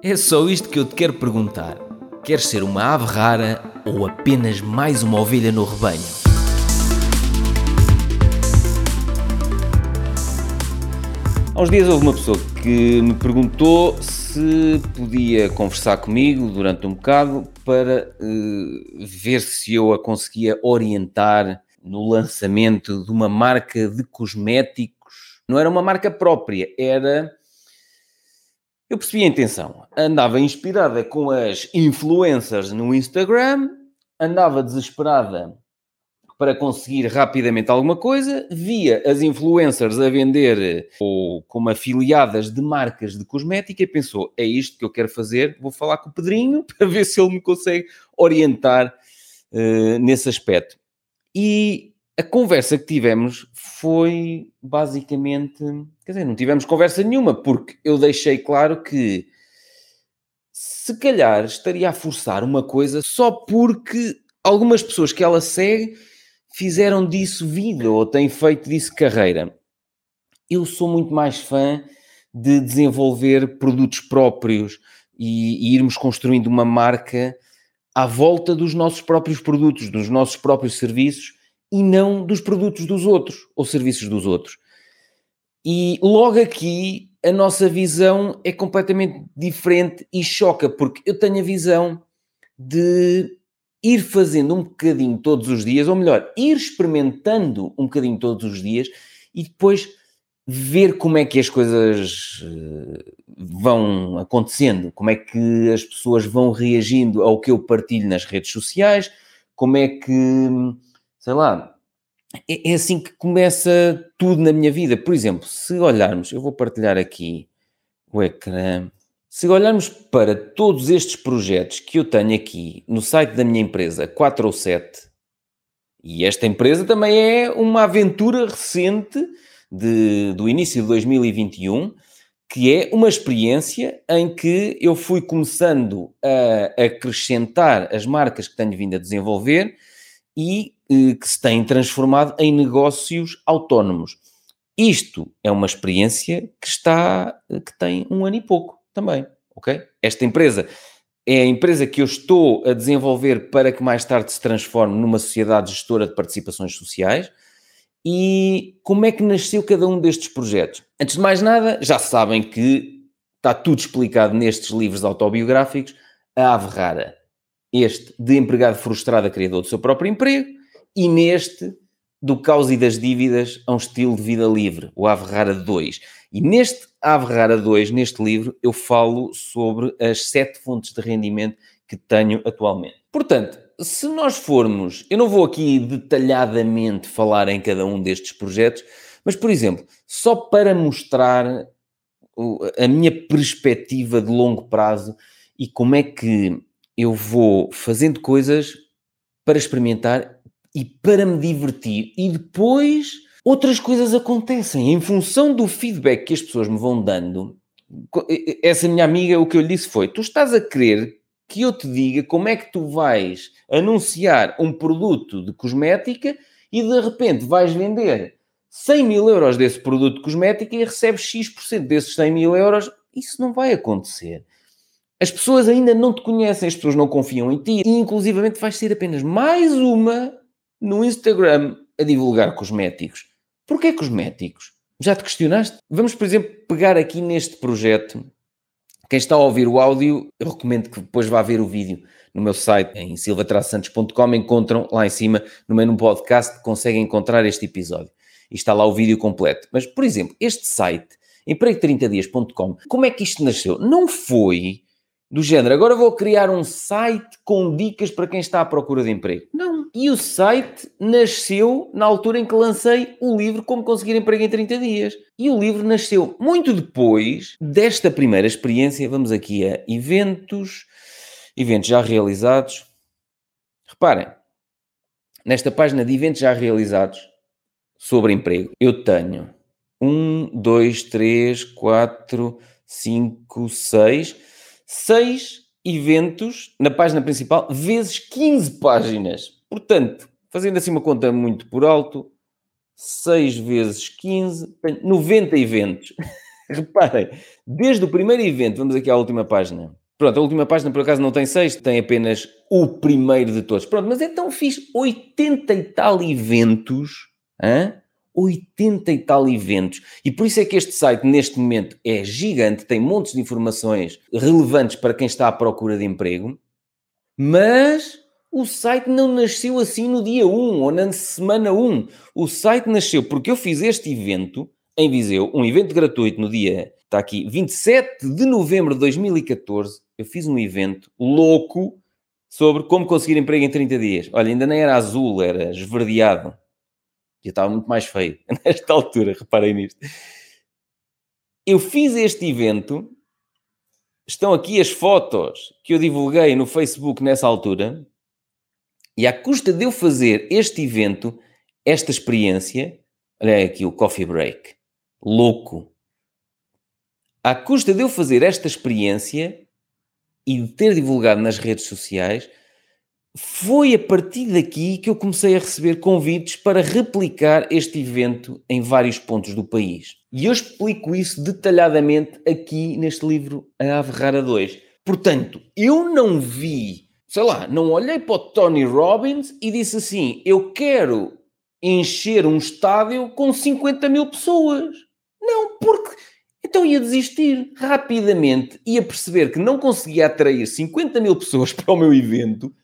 É só isto que eu te quero perguntar. Queres ser uma ave rara ou apenas mais uma ovelha no rebanho? Há uns dias houve uma pessoa que me perguntou se podia conversar comigo durante um bocado para uh, ver se eu a conseguia orientar no lançamento de uma marca de cosméticos. Não era uma marca própria, era eu percebi a intenção. Andava inspirada com as influencers no Instagram, andava desesperada para conseguir rapidamente alguma coisa, via as influencers a vender ou como afiliadas de marcas de cosmética e pensou: é isto que eu quero fazer, vou falar com o Pedrinho para ver se ele me consegue orientar uh, nesse aspecto. E a conversa que tivemos foi basicamente. Quer dizer, não tivemos conversa nenhuma, porque eu deixei claro que se calhar estaria a forçar uma coisa só porque algumas pessoas que ela segue fizeram disso vida ou têm feito disso carreira. Eu sou muito mais fã de desenvolver produtos próprios e, e irmos construindo uma marca à volta dos nossos próprios produtos, dos nossos próprios serviços e não dos produtos dos outros ou serviços dos outros. E logo aqui a nossa visão é completamente diferente e choca, porque eu tenho a visão de ir fazendo um bocadinho todos os dias, ou melhor, ir experimentando um bocadinho todos os dias e depois ver como é que as coisas eh, vão acontecendo, como é que as pessoas vão reagindo ao que eu partilho nas redes sociais, como é que sei lá, é, é, assim que começa tudo na minha vida. Por exemplo, se olharmos, eu vou partilhar aqui o ecrã. Se olharmos para todos estes projetos que eu tenho aqui no site da minha empresa, 4 ou 7, e esta empresa também é uma aventura recente de, do início de 2021, que é uma experiência em que eu fui começando a acrescentar as marcas que tenho vindo a desenvolver e que se têm transformado em negócios autónomos. Isto é uma experiência que está, que tem um ano e pouco também, ok? Esta empresa é a empresa que eu estou a desenvolver para que mais tarde se transforme numa sociedade gestora de participações sociais. E como é que nasceu cada um destes projetos? Antes de mais nada, já sabem que está tudo explicado nestes livros autobiográficos. A Ave Rara este de empregado frustrado a criador do seu próprio emprego, e neste do caos e das dívidas a um estilo de vida livre, o Ave Rara 2. E neste Ave Rara 2, neste livro, eu falo sobre as sete fontes de rendimento que tenho atualmente. Portanto, se nós formos, eu não vou aqui detalhadamente falar em cada um destes projetos, mas, por exemplo, só para mostrar a minha perspectiva de longo prazo e como é que eu vou fazendo coisas para experimentar e para me divertir, e depois outras coisas acontecem em função do feedback que as pessoas me vão dando. Essa minha amiga, o que eu lhe disse foi: Tu estás a querer que eu te diga como é que tu vais anunciar um produto de cosmética e de repente vais vender 100 mil euros desse produto de cosmética e recebes X% desses 100 mil euros. Isso não vai acontecer. As pessoas ainda não te conhecem, as pessoas não confiam em ti e, inclusivamente, vais ser apenas mais uma no Instagram a divulgar cosméticos. Porquê cosméticos? Já te questionaste? Vamos, por exemplo, pegar aqui neste projeto. Quem está a ouvir o áudio, eu recomendo que depois vá ver o vídeo no meu site, em silvatrasantos.com. Encontram lá em cima, no menu podcast, conseguem encontrar este episódio. E está lá o vídeo completo. Mas, por exemplo, este site, emprego30dias.com, como é que isto nasceu? Não foi do género, agora vou criar um site com dicas para quem está à procura de emprego. Não. E o site nasceu na altura em que lancei o livro Como Conseguir Emprego em 30 Dias. E o livro nasceu muito depois desta primeira experiência. Vamos aqui a eventos, eventos já realizados. Reparem, nesta página de eventos já realizados sobre emprego, eu tenho um, dois, três, quatro, cinco, seis seis eventos na página principal, vezes 15 páginas. Portanto, fazendo assim uma conta muito por alto, 6 vezes 15, 90 eventos. Reparem, desde o primeiro evento, vamos aqui à última página. Pronto, a última página por acaso não tem seis, tem apenas o primeiro de todos. Pronto, mas então fiz 80 e tal eventos, hein? 80 e tal eventos. E por isso é que este site, neste momento, é gigante, tem montes de informações relevantes para quem está à procura de emprego, mas o site não nasceu assim no dia 1 ou na semana 1. O site nasceu porque eu fiz este evento em Viseu, um evento gratuito no dia, está aqui, 27 de novembro de 2014. Eu fiz um evento louco sobre como conseguir emprego em 30 dias. Olha, ainda nem era azul, era esverdeado. Já estava muito mais feio nesta altura, reparem nisto. Eu fiz este evento, estão aqui as fotos que eu divulguei no Facebook nessa altura, e à custa de eu fazer este evento, esta experiência, olha aqui o coffee break, louco. À custa de eu fazer esta experiência e de ter divulgado nas redes sociais, foi a partir daqui que eu comecei a receber convites para replicar este evento em vários pontos do país. E eu explico isso detalhadamente aqui neste livro A Ave Rara 2. Portanto, eu não vi sei lá, não olhei para o Tony Robbins e disse assim: eu quero encher um estádio com 50 mil pessoas. Não, porque então ia desistir rapidamente, ia perceber que não conseguia atrair 50 mil pessoas para o meu evento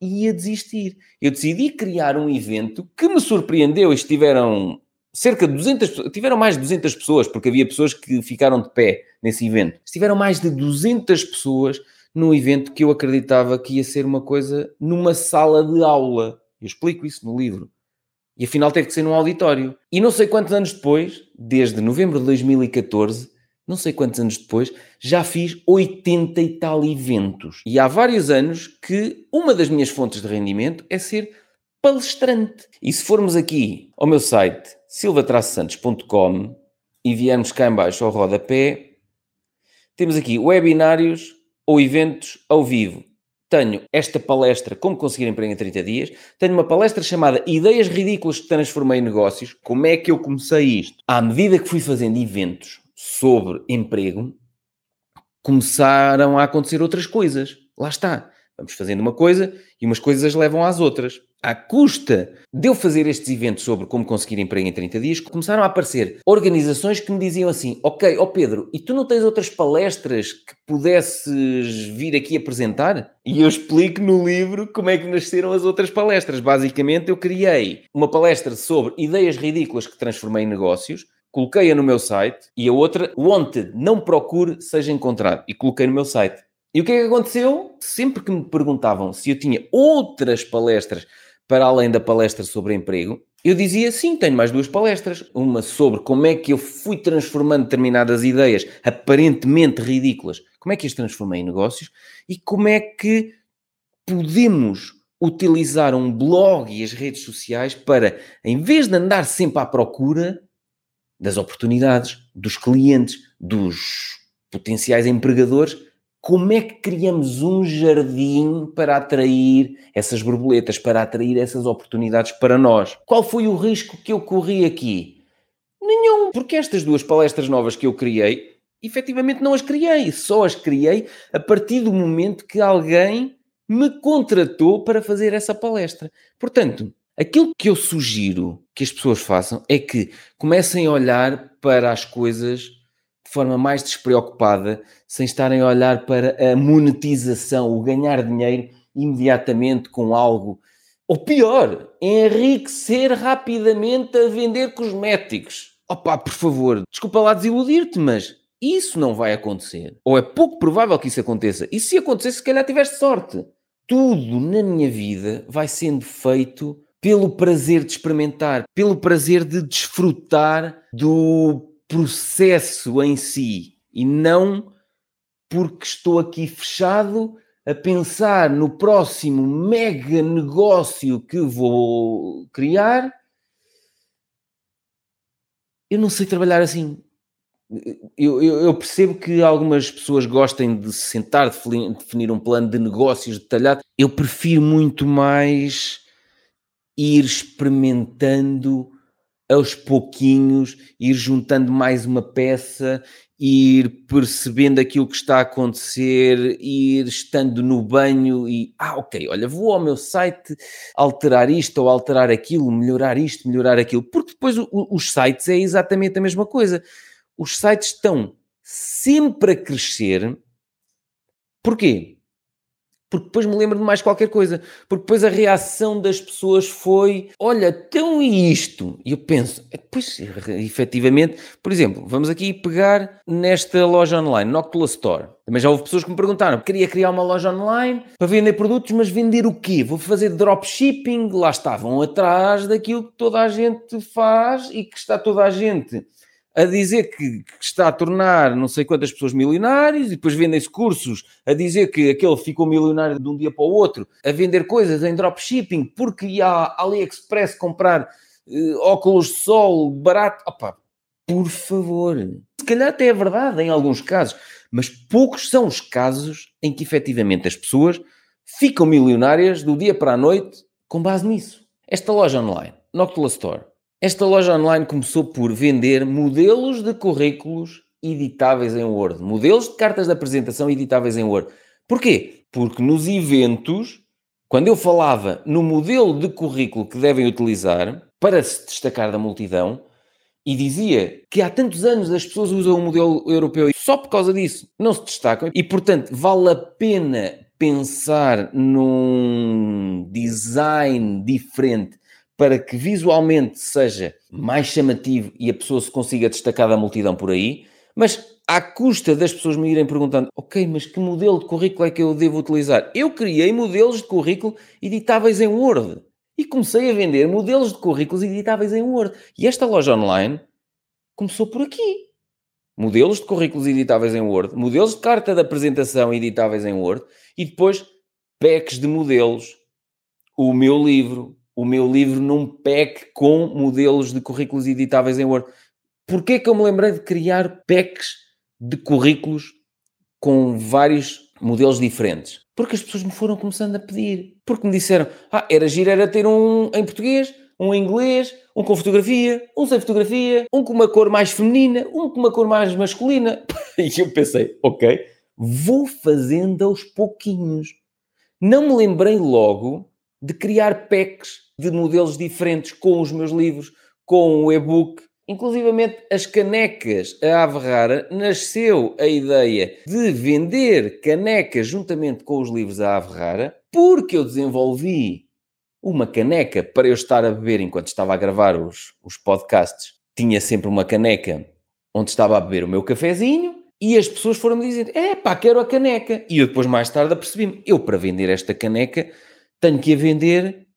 ia desistir. Eu decidi criar um evento que me surpreendeu. Estiveram cerca de 200 pessoas, tiveram mais de 200 pessoas, porque havia pessoas que ficaram de pé nesse evento. Estiveram mais de 200 pessoas num evento que eu acreditava que ia ser uma coisa numa sala de aula. Eu explico isso no livro. E afinal teve que ser num auditório. E não sei quantos anos depois, desde novembro de 2014, não sei quantos anos depois, já fiz 80 e tal eventos. E há vários anos que uma das minhas fontes de rendimento é ser palestrante. E se formos aqui ao meu site silvatraçantos.com e viermos cá embaixo ao rodapé, temos aqui webinários ou eventos ao vivo. Tenho esta palestra Como Conseguir Emprego em 30 Dias. Tenho uma palestra chamada Ideias Ridículas que Transformei em Negócios. Como é que eu comecei isto? À medida que fui fazendo eventos sobre emprego, começaram a acontecer outras coisas. Lá está. Vamos fazendo uma coisa e umas coisas levam às outras à custa de eu fazer estes eventos sobre como conseguir emprego em 30 dias, começaram a aparecer organizações que me diziam assim: Ok, ó oh Pedro, e tu não tens outras palestras que pudesses vir aqui apresentar? E eu explico no livro como é que nasceram as outras palestras. Basicamente, eu criei uma palestra sobre ideias ridículas que transformei em negócios. Coloquei-a no meu site e a outra, Wanted, não procure, seja encontrado. E coloquei no meu site. E o que é que aconteceu? Sempre que me perguntavam se eu tinha outras palestras para além da palestra sobre emprego, eu dizia sim, tenho mais duas palestras. Uma sobre como é que eu fui transformando determinadas ideias aparentemente ridículas, como é que as transformei em negócios e como é que podemos utilizar um blog e as redes sociais para, em vez de andar sempre à procura das oportunidades, dos clientes, dos potenciais empregadores, como é que criamos um jardim para atrair essas borboletas, para atrair essas oportunidades para nós? Qual foi o risco que eu corri aqui? Nenhum, porque estas duas palestras novas que eu criei, efetivamente não as criei, só as criei a partir do momento que alguém me contratou para fazer essa palestra. Portanto, aquilo que eu sugiro que as pessoas façam é que comecem a olhar para as coisas de forma mais despreocupada, sem estarem a olhar para a monetização, o ganhar dinheiro imediatamente com algo. Ou pior, enriquecer rapidamente a vender cosméticos. Opa, por favor, desculpa lá desiludir-te, mas isso não vai acontecer. Ou é pouco provável que isso aconteça. E se acontecesse, se calhar tiveste sorte. Tudo na minha vida vai sendo feito pelo prazer de experimentar, pelo prazer de desfrutar do processo em si e não porque estou aqui fechado a pensar no próximo mega negócio que vou criar. Eu não sei trabalhar assim. Eu, eu, eu, percebo que algumas pessoas gostem de se sentar, de definir um plano de negócios detalhado. Eu prefiro muito mais ir experimentando aos pouquinhos, ir juntando mais uma peça, ir percebendo aquilo que está a acontecer, ir estando no banho e, ah, ok, olha, vou ao meu site alterar isto ou alterar aquilo, melhorar isto, melhorar aquilo, porque depois o, os sites é exatamente a mesma coisa. Os sites estão sempre a crescer. Porquê? Porque depois me lembro de mais qualquer coisa, porque depois a reação das pessoas foi, olha, tão isto? E eu penso, é, pois, efetivamente, por exemplo, vamos aqui pegar nesta loja online, Noctula Store. Também já houve pessoas que me perguntaram, queria criar uma loja online para vender produtos, mas vender o quê? Vou fazer dropshipping? Lá estavam atrás daquilo que toda a gente faz e que está toda a gente a dizer que, que, está a tornar não sei quantas pessoas milionários e depois vendem-se cursos a dizer que aquele ficou milionário de um dia para o outro, a vender coisas em dropshipping porque ia à AliExpress comprar uh, óculos de sol barato. Opa, por favor. Se calhar até é verdade em alguns casos, mas poucos são os casos em que efetivamente as pessoas ficam milionárias do dia para a noite com base nisso. Esta loja online, Noctula Store, esta loja online começou por vender modelos de currículos editáveis em Word, modelos de cartas de apresentação editáveis em Word. Porquê? Porque nos eventos, quando eu falava no modelo de currículo que devem utilizar para se destacar da multidão, e dizia que há tantos anos as pessoas usam o modelo europeu e só por causa disso não se destacam, e portanto vale a pena pensar num design diferente para que visualmente seja mais chamativo e a pessoa se consiga destacar da multidão por aí, mas à custa das pessoas me irem perguntando, ok, mas que modelo de currículo é que eu devo utilizar? Eu criei modelos de currículo editáveis em Word e comecei a vender modelos de currículos editáveis em Word. E esta loja online começou por aqui. Modelos de currículos editáveis em Word, modelos de carta de apresentação editáveis em Word e depois packs de modelos, o meu livro, o meu livro num pack com modelos de currículos editáveis em Word. Porquê que eu me lembrei de criar packs de currículos com vários modelos diferentes? Porque as pessoas me foram começando a pedir. Porque me disseram, ah, era giro, era ter um em português, um em inglês, um com fotografia, um sem fotografia, um com uma cor mais feminina, um com uma cor mais masculina. E eu pensei, ok, vou fazendo aos pouquinhos. Não me lembrei logo de criar packs de modelos diferentes com os meus livros, com o e-book. Inclusivamente as canecas, a Ave Rara, nasceu a ideia de vender canecas juntamente com os livros da Ave Rara, porque eu desenvolvi uma caneca para eu estar a beber enquanto estava a gravar os, os podcasts. Tinha sempre uma caneca onde estava a beber o meu cafezinho e as pessoas foram-me dizendo: é pá, quero a caneca. E eu depois, mais tarde, apercebi-me: eu para vender esta caneca tenho que a vender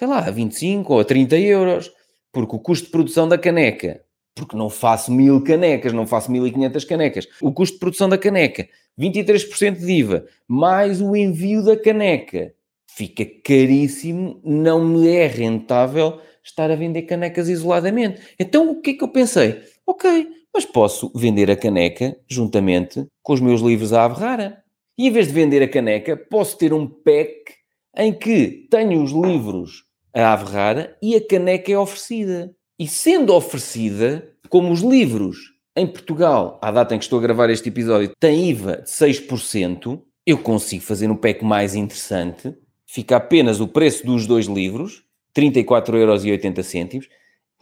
sei lá, a 25 ou a 30 euros, porque o custo de produção da caneca, porque não faço mil canecas, não faço 1500 canecas, o custo de produção da caneca, 23% de IVA, mais o envio da caneca, fica caríssimo, não me é rentável estar a vender canecas isoladamente. Então o que é que eu pensei? Ok, mas posso vender a caneca juntamente com os meus livros à ave rara. E em vez de vender a caneca, posso ter um pack em que tenho os livros a ave rara e a caneca é oferecida. E sendo oferecida, como os livros em Portugal, à data em que estou a gravar este episódio, têm IVA de 6%, eu consigo fazer um pack mais interessante. Fica apenas o preço dos dois livros, 34,80€,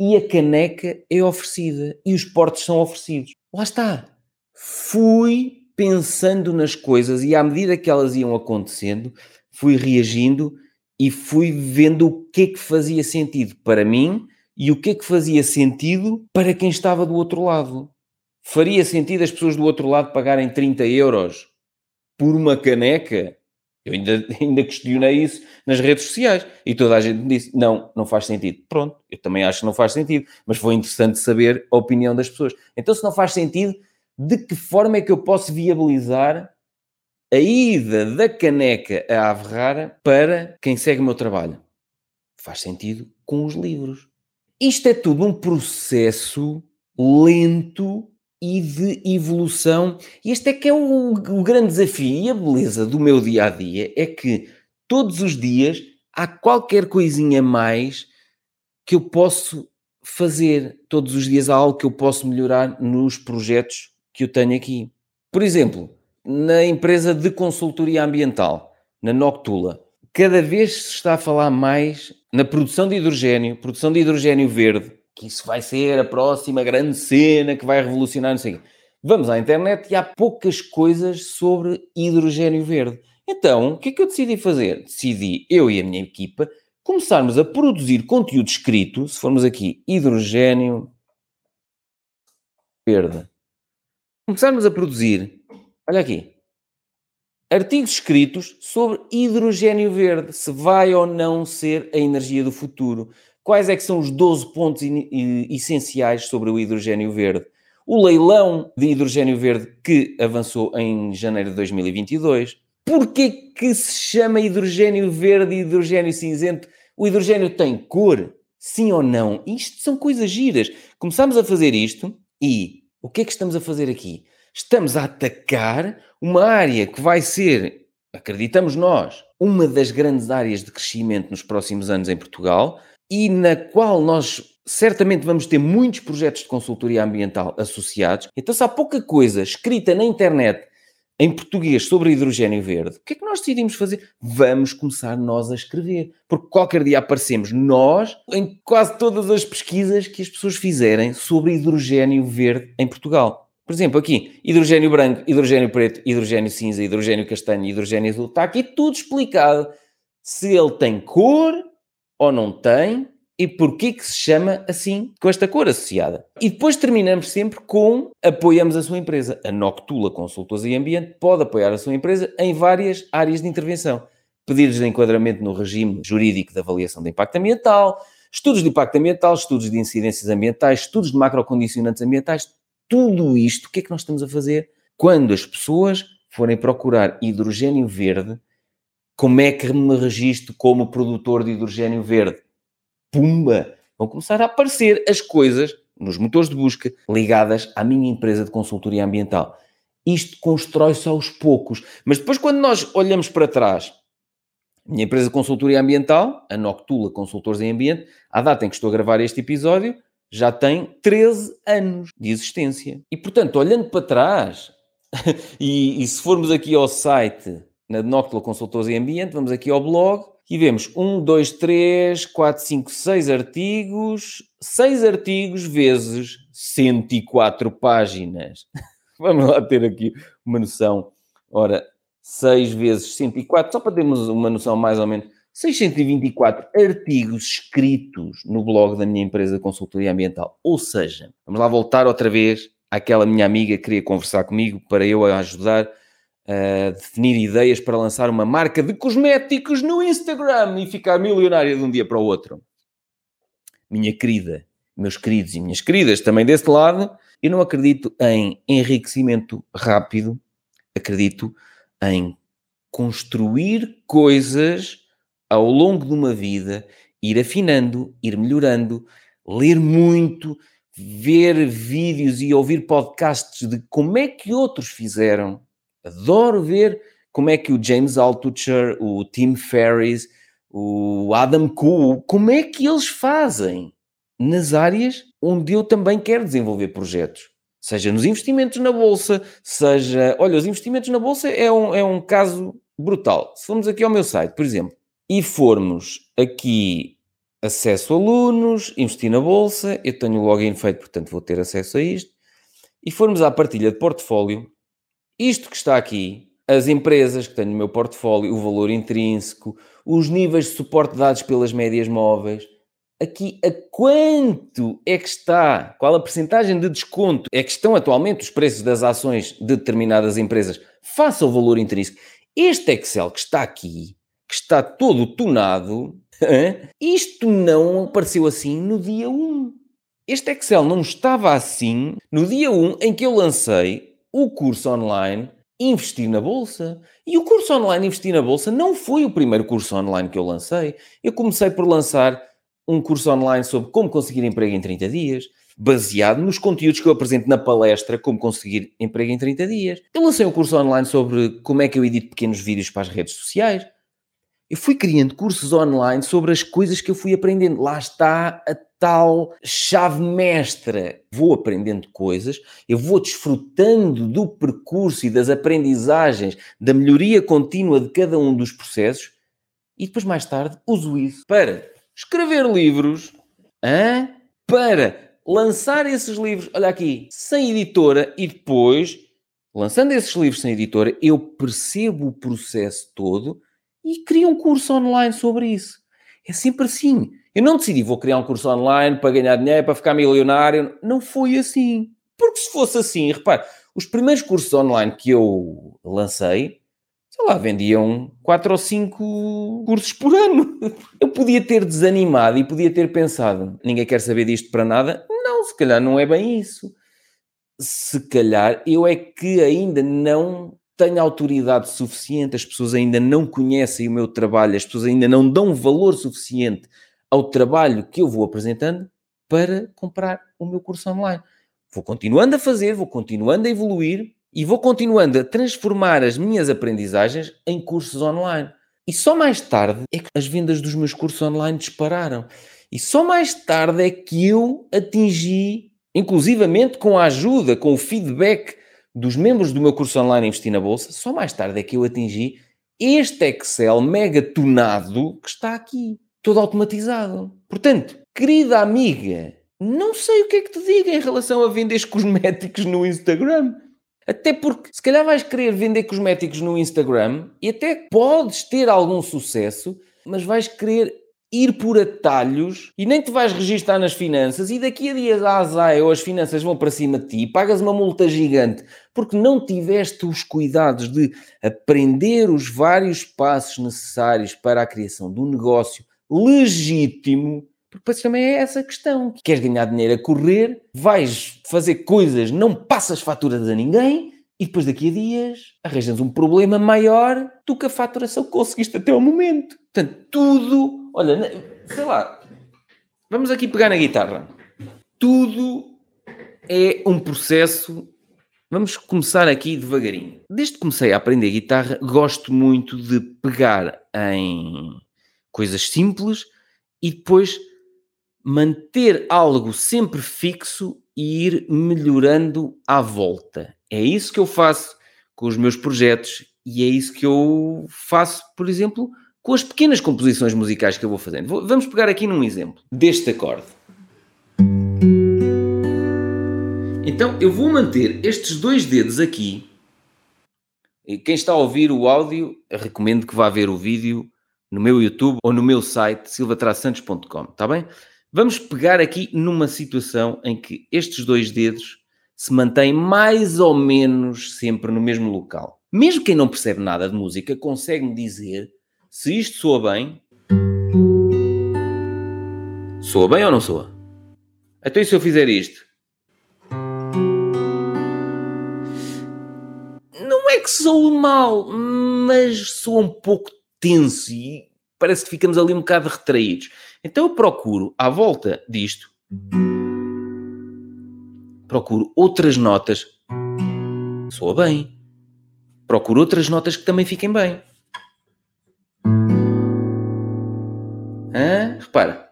e a caneca é oferecida. E os portos são oferecidos. Lá está. Fui pensando nas coisas e à medida que elas iam acontecendo, fui reagindo e fui vendo o que é que fazia sentido para mim e o que é que fazia sentido para quem estava do outro lado. Faria sentido as pessoas do outro lado pagarem 30 euros por uma caneca? Eu ainda, ainda questionei isso nas redes sociais e toda a gente me disse: não, não faz sentido. Pronto, eu também acho que não faz sentido, mas foi interessante saber a opinião das pessoas. Então, se não faz sentido, de que forma é que eu posso viabilizar a ida da caneca a ave rara para quem segue o meu trabalho. Faz sentido com os livros. Isto é tudo um processo lento e de evolução. E este é que é o, o grande desafio e a beleza do meu dia a dia é que todos os dias há qualquer coisinha mais que eu posso fazer todos os dias algo que eu posso melhorar nos projetos que eu tenho aqui. Por exemplo, na empresa de consultoria ambiental, na Noctula, cada vez se está a falar mais na produção de hidrogênio, produção de hidrogênio verde, que isso vai ser a próxima grande cena que vai revolucionar, não sei Vamos à internet e há poucas coisas sobre hidrogênio verde. Então, o que é que eu decidi fazer? Decidi, eu e a minha equipa, começarmos a produzir conteúdo escrito, se formos aqui, hidrogênio verde. Começarmos a produzir, olha aqui, artigos escritos sobre hidrogênio verde, se vai ou não ser a energia do futuro. Quais é que são os 12 pontos essenciais sobre o hidrogênio verde? O leilão de hidrogênio verde que avançou em janeiro de 2022. Porquê que se chama hidrogênio verde e hidrogênio cinzento? O hidrogênio tem cor? Sim ou não? Isto são coisas giras. Começamos a fazer isto e o que é que estamos a fazer aqui? Estamos a atacar uma área que vai ser, acreditamos nós, uma das grandes áreas de crescimento nos próximos anos em Portugal e na qual nós certamente vamos ter muitos projetos de consultoria ambiental associados. Então, se há pouca coisa escrita na internet em português sobre hidrogênio verde, o que é que nós decidimos fazer? Vamos começar nós a escrever. Porque qualquer dia aparecemos nós em quase todas as pesquisas que as pessoas fizerem sobre hidrogênio verde em Portugal. Por exemplo, aqui, hidrogênio branco, hidrogênio preto, hidrogênio cinza, hidrogênio castanho, hidrogênio azul. Está aqui tudo explicado. Se ele tem cor ou não tem, e porquê que se chama assim, com esta cor associada. E depois terminamos sempre com apoiamos a sua empresa. A Noctula Consultores e Ambiente pode apoiar a sua empresa em várias áreas de intervenção. Pedidos de enquadramento no regime jurídico de avaliação de impacto ambiental, estudos de impacto ambiental, estudos de incidências ambientais, estudos de macrocondicionantes ambientais, tudo isto, o que é que nós estamos a fazer? Quando as pessoas forem procurar hidrogênio verde, como é que me registro como produtor de hidrogênio verde? pumba, vão começar a aparecer as coisas nos motores de busca ligadas à minha empresa de consultoria ambiental. Isto constrói-se aos poucos, mas depois, quando nós olhamos para trás, minha empresa de consultoria ambiental, a Noctula Consultores em Ambiente, à data em que estou a gravar este episódio, já tem 13 anos de existência. E portanto, olhando para trás, e, e, se formos aqui ao site na Noctula Consultores em Ambiente, vamos aqui ao blog, e vemos 1, 2, 3, 4, 5, 6 artigos, 6 artigos vezes 104 páginas. Vamos lá ter aqui uma noção. Ora, 6 vezes 104, só para termos uma noção mais ou menos, 624 artigos escritos no blog da minha empresa de consultoria ambiental. Ou seja, vamos lá voltar outra vez àquela minha amiga que queria conversar comigo para eu a ajudar a definir ideias para lançar uma marca de cosméticos no Instagram e ficar milionária de um dia para o outro. Minha querida, meus queridos e minhas queridas, também desse lado, eu não acredito em enriquecimento rápido, acredito em construir coisas ao longo de uma vida, ir afinando, ir melhorando, ler muito, ver vídeos e ouvir podcasts de como é que outros fizeram Adoro ver como é que o James Altucher, o Tim Ferriss, o Adam Kuhl, como é que eles fazem nas áreas onde eu também quero desenvolver projetos. Seja nos investimentos na Bolsa, seja... Olha, os investimentos na Bolsa é um, é um caso brutal. Se formos aqui ao meu site, por exemplo, e formos aqui acesso a alunos, investir na Bolsa, eu tenho o login feito, portanto vou ter acesso a isto, e formos à partilha de portfólio, isto que está aqui, as empresas que tenho no meu portfólio, o valor intrínseco, os níveis de suporte dados pelas médias móveis, aqui a quanto é que está, qual a percentagem de desconto é que estão atualmente os preços das ações de determinadas empresas face ao valor intrínseco. Este Excel que está aqui, que está todo tunado, isto não apareceu assim no dia 1. Este Excel não estava assim no dia 1 em que eu lancei o curso online Investir na Bolsa. E o curso online Investir na Bolsa não foi o primeiro curso online que eu lancei. Eu comecei por lançar um curso online sobre como conseguir emprego em 30 dias, baseado nos conteúdos que eu apresento na palestra Como Conseguir Emprego em 30 Dias. Eu lancei um curso online sobre como é que eu edito pequenos vídeos para as redes sociais. Eu fui criando cursos online sobre as coisas que eu fui aprendendo. Lá está a tal chave mestra. Vou aprendendo coisas, eu vou desfrutando do percurso e das aprendizagens, da melhoria contínua de cada um dos processos e depois mais tarde uso isso para escrever livros, hein? para lançar esses livros, olha aqui, sem editora e depois, lançando esses livros sem editora, eu percebo o processo todo e crio um curso online sobre isso. É sempre assim. Eu não decidi, vou criar um curso online para ganhar dinheiro, para ficar milionário. Não foi assim. Porque se fosse assim, repare, os primeiros cursos online que eu lancei, sei lá, vendiam 4 ou 5 cursos por ano. Eu podia ter desanimado e podia ter pensado, ninguém quer saber disto para nada. Não, se calhar não é bem isso. Se calhar eu é que ainda não tenho autoridade suficiente, as pessoas ainda não conhecem o meu trabalho, as pessoas ainda não dão valor suficiente ao trabalho que eu vou apresentando para comprar o meu curso online. Vou continuando a fazer, vou continuando a evoluir e vou continuando a transformar as minhas aprendizagens em cursos online. E só mais tarde é que as vendas dos meus cursos online dispararam. E só mais tarde é que eu atingi, inclusivamente com a ajuda, com o feedback dos membros do meu curso online Investir na Bolsa, só mais tarde é que eu atingi este Excel mega tunado que está aqui, todo automatizado. Portanto, querida amiga, não sei o que é que te diga em relação a vender cosméticos no Instagram. Até porque se calhar vais querer vender cosméticos no Instagram e até podes ter algum sucesso, mas vais querer ir por atalhos e nem te vais registar nas finanças e daqui a dias a azai ou as finanças vão para cima de ti, pagas uma multa gigante porque não tiveste os cuidados de aprender os vários passos necessários para a criação de um negócio legítimo. Porque depois também é essa questão. Queres ganhar dinheiro a correr, vais fazer coisas, não passas faturas a ninguém e depois daqui a dias arranjas um problema maior do que a faturação que conseguiste até o momento. Portanto, tudo Olha, sei lá, vamos aqui pegar na guitarra. Tudo é um processo. Vamos começar aqui devagarinho. Desde que comecei a aprender guitarra, gosto muito de pegar em coisas simples e depois manter algo sempre fixo e ir melhorando à volta. É isso que eu faço com os meus projetos e é isso que eu faço, por exemplo, com as pequenas composições musicais que eu vou fazendo. Vamos pegar aqui num exemplo deste acorde. Então eu vou manter estes dois dedos aqui. E quem está a ouvir o áudio, recomendo que vá ver o vídeo no meu YouTube ou no meu site silvatrasantos.com, está bem? Vamos pegar aqui numa situação em que estes dois dedos se mantêm mais ou menos sempre no mesmo local. Mesmo quem não percebe nada de música consegue-me dizer se isto soa bem, soa bem ou não soa? Então e se eu fizer isto? Não é que soa mal, mas soa um pouco tenso e parece que ficamos ali um bocado retraídos. Então eu procuro, à volta disto, procuro outras notas. Soa bem. Procuro outras notas que também fiquem bem. Repara.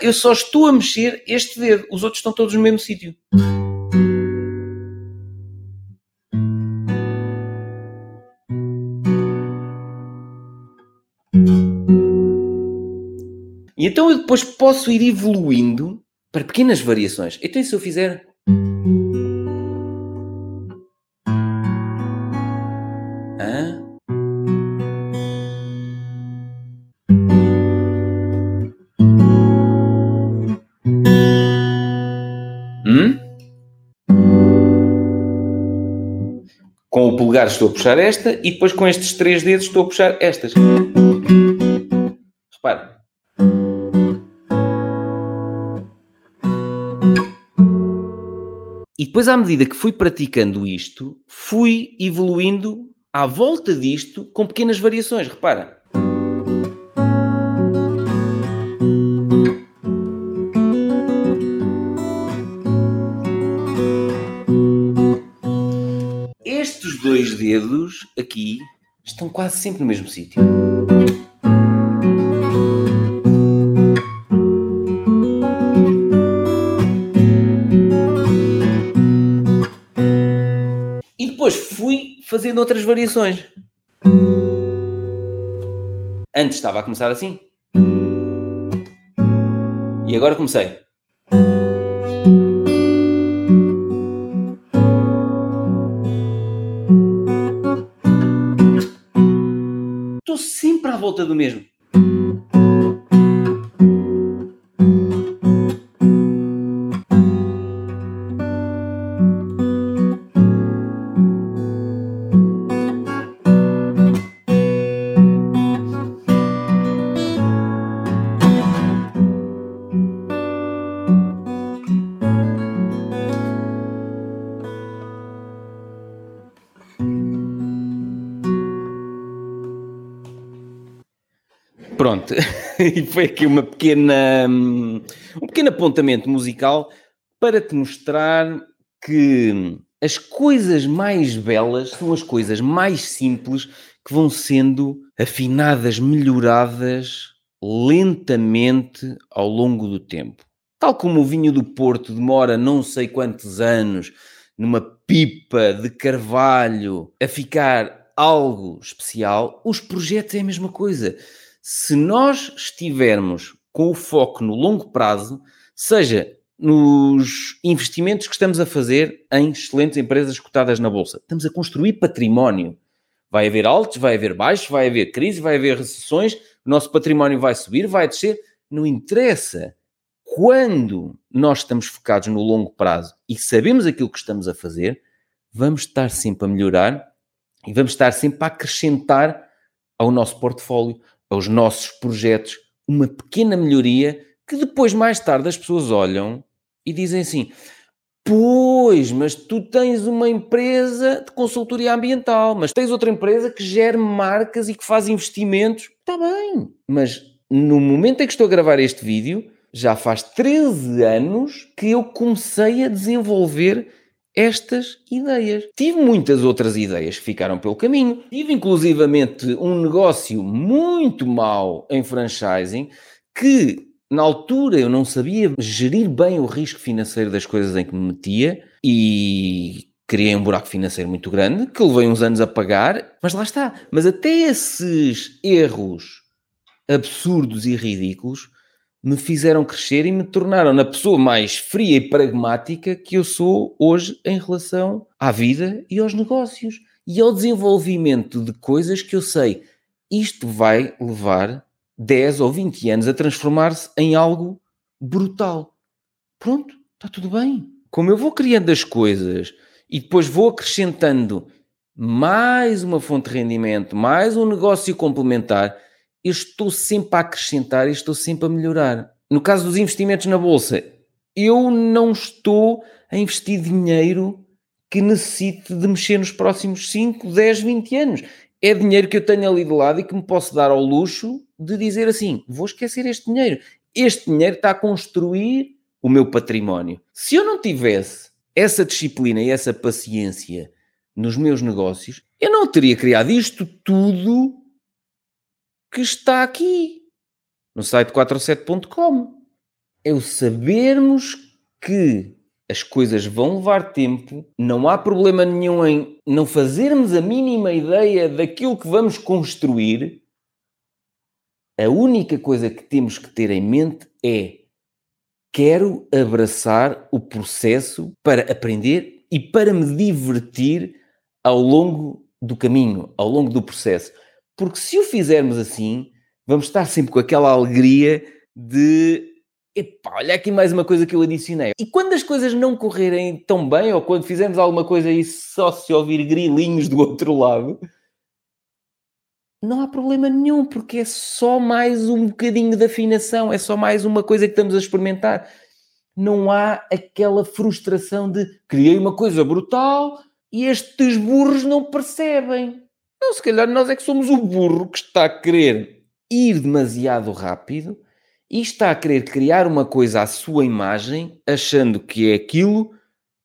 Eu só estou a mexer este dedo, os outros estão todos no mesmo sítio. E então eu depois posso ir evoluindo para pequenas variações. Então, e se eu fizer. Hum? Com o polegar estou a puxar esta e depois com estes três dedos estou a puxar estas. Repare. depois, à medida que fui praticando isto, fui evoluindo à volta disto com pequenas variações. Repara. Estes dois dedos aqui estão quase sempre no mesmo sítio. Fazendo outras variações. Antes estava a começar assim. E agora comecei. Estou sempre à volta do mesmo. Pronto, e foi aqui uma pequena, um pequeno apontamento musical para te mostrar que as coisas mais belas são as coisas mais simples que vão sendo afinadas, melhoradas lentamente ao longo do tempo. Tal como o vinho do Porto demora não sei quantos anos numa pipa de carvalho a ficar algo especial, os projetos é a mesma coisa se nós estivermos com o foco no longo prazo, seja nos investimentos que estamos a fazer em excelentes empresas cotadas na bolsa, estamos a construir património. Vai haver altos, vai haver baixos, vai haver crise, vai haver recessões, o nosso património vai subir, vai descer, não interessa. Quando nós estamos focados no longo prazo e sabemos aquilo que estamos a fazer, vamos estar sempre a melhorar e vamos estar sempre a acrescentar ao nosso portfólio, aos nossos projetos uma pequena melhoria que depois, mais tarde, as pessoas olham e dizem assim: Pois, mas tu tens uma empresa de consultoria ambiental, mas tens outra empresa que gera marcas e que faz investimentos. Está bem, mas no momento em que estou a gravar este vídeo, já faz 13 anos que eu comecei a desenvolver estas ideias. Tive muitas outras ideias que ficaram pelo caminho. Tive inclusivamente um negócio muito mau em franchising que na altura eu não sabia gerir bem o risco financeiro das coisas em que me metia e criei um buraco financeiro muito grande que levei uns anos a pagar, mas lá está. Mas até esses erros absurdos e ridículos me fizeram crescer e me tornaram na pessoa mais fria e pragmática que eu sou hoje em relação à vida e aos negócios e ao desenvolvimento de coisas que eu sei isto vai levar 10 ou 20 anos a transformar-se em algo brutal. Pronto, está tudo bem. Como eu vou criando as coisas e depois vou acrescentando mais uma fonte de rendimento, mais um negócio complementar, eu estou sempre a acrescentar e estou sempre a melhorar. No caso dos investimentos na bolsa, eu não estou a investir dinheiro que necessite de mexer nos próximos 5, 10, 20 anos. É dinheiro que eu tenho ali de lado e que me posso dar ao luxo de dizer assim: vou esquecer este dinheiro. Este dinheiro está a construir o meu património. Se eu não tivesse essa disciplina e essa paciência nos meus negócios, eu não teria criado isto tudo que está aqui no site 47.com. É o sabermos que as coisas vão levar tempo, não há problema nenhum em não fazermos a mínima ideia daquilo que vamos construir. A única coisa que temos que ter em mente é quero abraçar o processo para aprender e para me divertir ao longo do caminho, ao longo do processo. Porque se o fizermos assim, vamos estar sempre com aquela alegria de epá, olha aqui mais uma coisa que eu adicionei. E quando as coisas não correrem tão bem, ou quando fizermos alguma coisa e só se ouvir grilinhos do outro lado, não há problema nenhum, porque é só mais um bocadinho de afinação, é só mais uma coisa que estamos a experimentar. Não há aquela frustração de criei uma coisa brutal e estes burros não percebem. Não, se calhar nós é que somos o burro que está a querer ir demasiado rápido e está a querer criar uma coisa à sua imagem, achando que é aquilo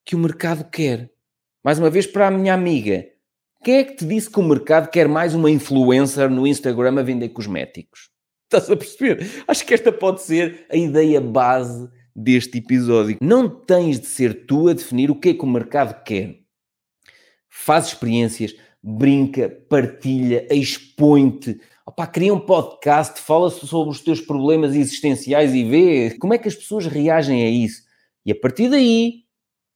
que o mercado quer. Mais uma vez, para a minha amiga Quem é que te disse que o mercado quer mais uma influencer no Instagram a vender cosméticos? Estás a perceber? Acho que esta pode ser a ideia base deste episódio. Não tens de ser tu a definir o que é que o mercado quer. Faz experiências, brinca, partilha, expõe-te. Opa, cria um podcast, fala sobre os teus problemas existenciais e vê como é que as pessoas reagem a isso. E a partir daí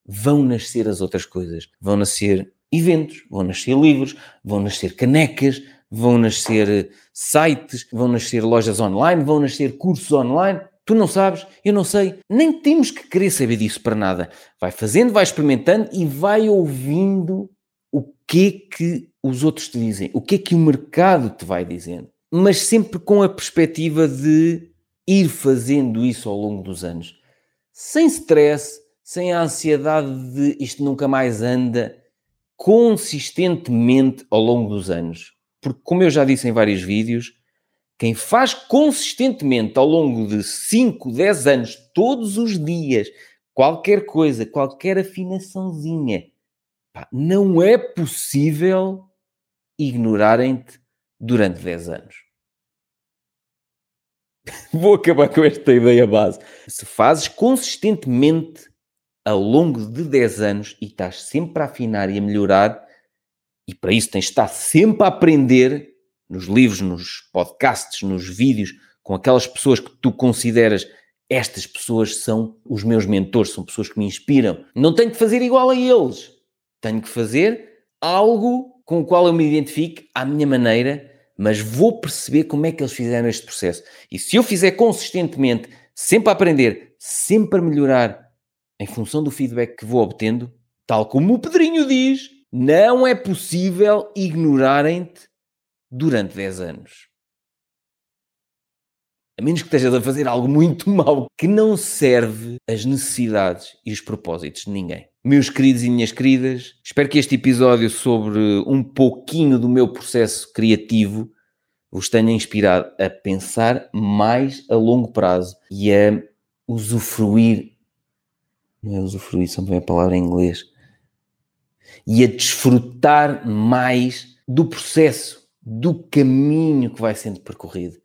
vão nascer as outras coisas. Vão nascer eventos, vão nascer livros, vão nascer canecas, vão nascer sites, vão nascer lojas online, vão nascer cursos online. Tu não sabes, eu não sei, nem temos que querer saber disso para nada. Vai fazendo, vai experimentando e vai ouvindo o que é que os outros te dizem, o que é que o mercado te vai dizendo, mas sempre com a perspectiva de ir fazendo isso ao longo dos anos, sem stress, sem a ansiedade de isto nunca mais anda, consistentemente ao longo dos anos. Porque, como eu já disse em vários vídeos, quem faz consistentemente ao longo de 5, 10 anos, todos os dias, qualquer coisa, qualquer afinaçãozinha, pá, não é possível ignorarem-te durante 10 anos. Vou acabar com esta ideia base. Se fazes consistentemente ao longo de 10 anos e estás sempre a afinar e a melhorar, e para isso tens de estar sempre a aprender nos livros, nos podcasts, nos vídeos, com aquelas pessoas que tu consideras estas pessoas são os meus mentores, são pessoas que me inspiram. Não tenho que fazer igual a eles. Tenho que fazer algo com o qual eu me identifique à minha maneira, mas vou perceber como é que eles fizeram este processo. E se eu fizer consistentemente, sempre a aprender, sempre a melhorar, em função do feedback que vou obtendo, tal como o Pedrinho diz, não é possível ignorarem-te durante 10 anos. A menos que estejas a fazer algo muito mau que não serve as necessidades e os propósitos de ninguém. Meus queridos e minhas queridas, espero que este episódio sobre um pouquinho do meu processo criativo vos tenha inspirado a pensar mais a longo prazo e a usufruir. Não é usufruir, só me a palavra em inglês e a desfrutar mais do processo, do caminho que vai sendo percorrido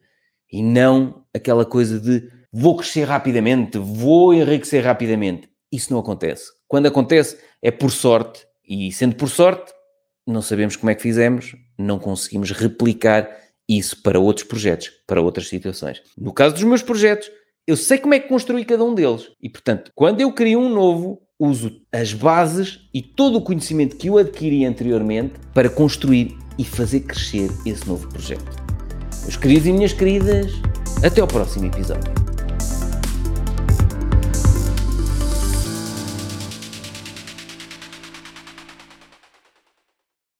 e não aquela coisa de vou crescer rapidamente, vou enriquecer rapidamente. Isso não acontece. Quando acontece é por sorte e sendo por sorte, não sabemos como é que fizemos, não conseguimos replicar isso para outros projetos, para outras situações. No caso dos meus projetos, eu sei como é que construí cada um deles. E, portanto, quando eu crio um novo, uso as bases e todo o conhecimento que eu adquiri anteriormente para construir e fazer crescer esse novo projeto. Meus queridos e minhas queridas, até ao próximo episódio.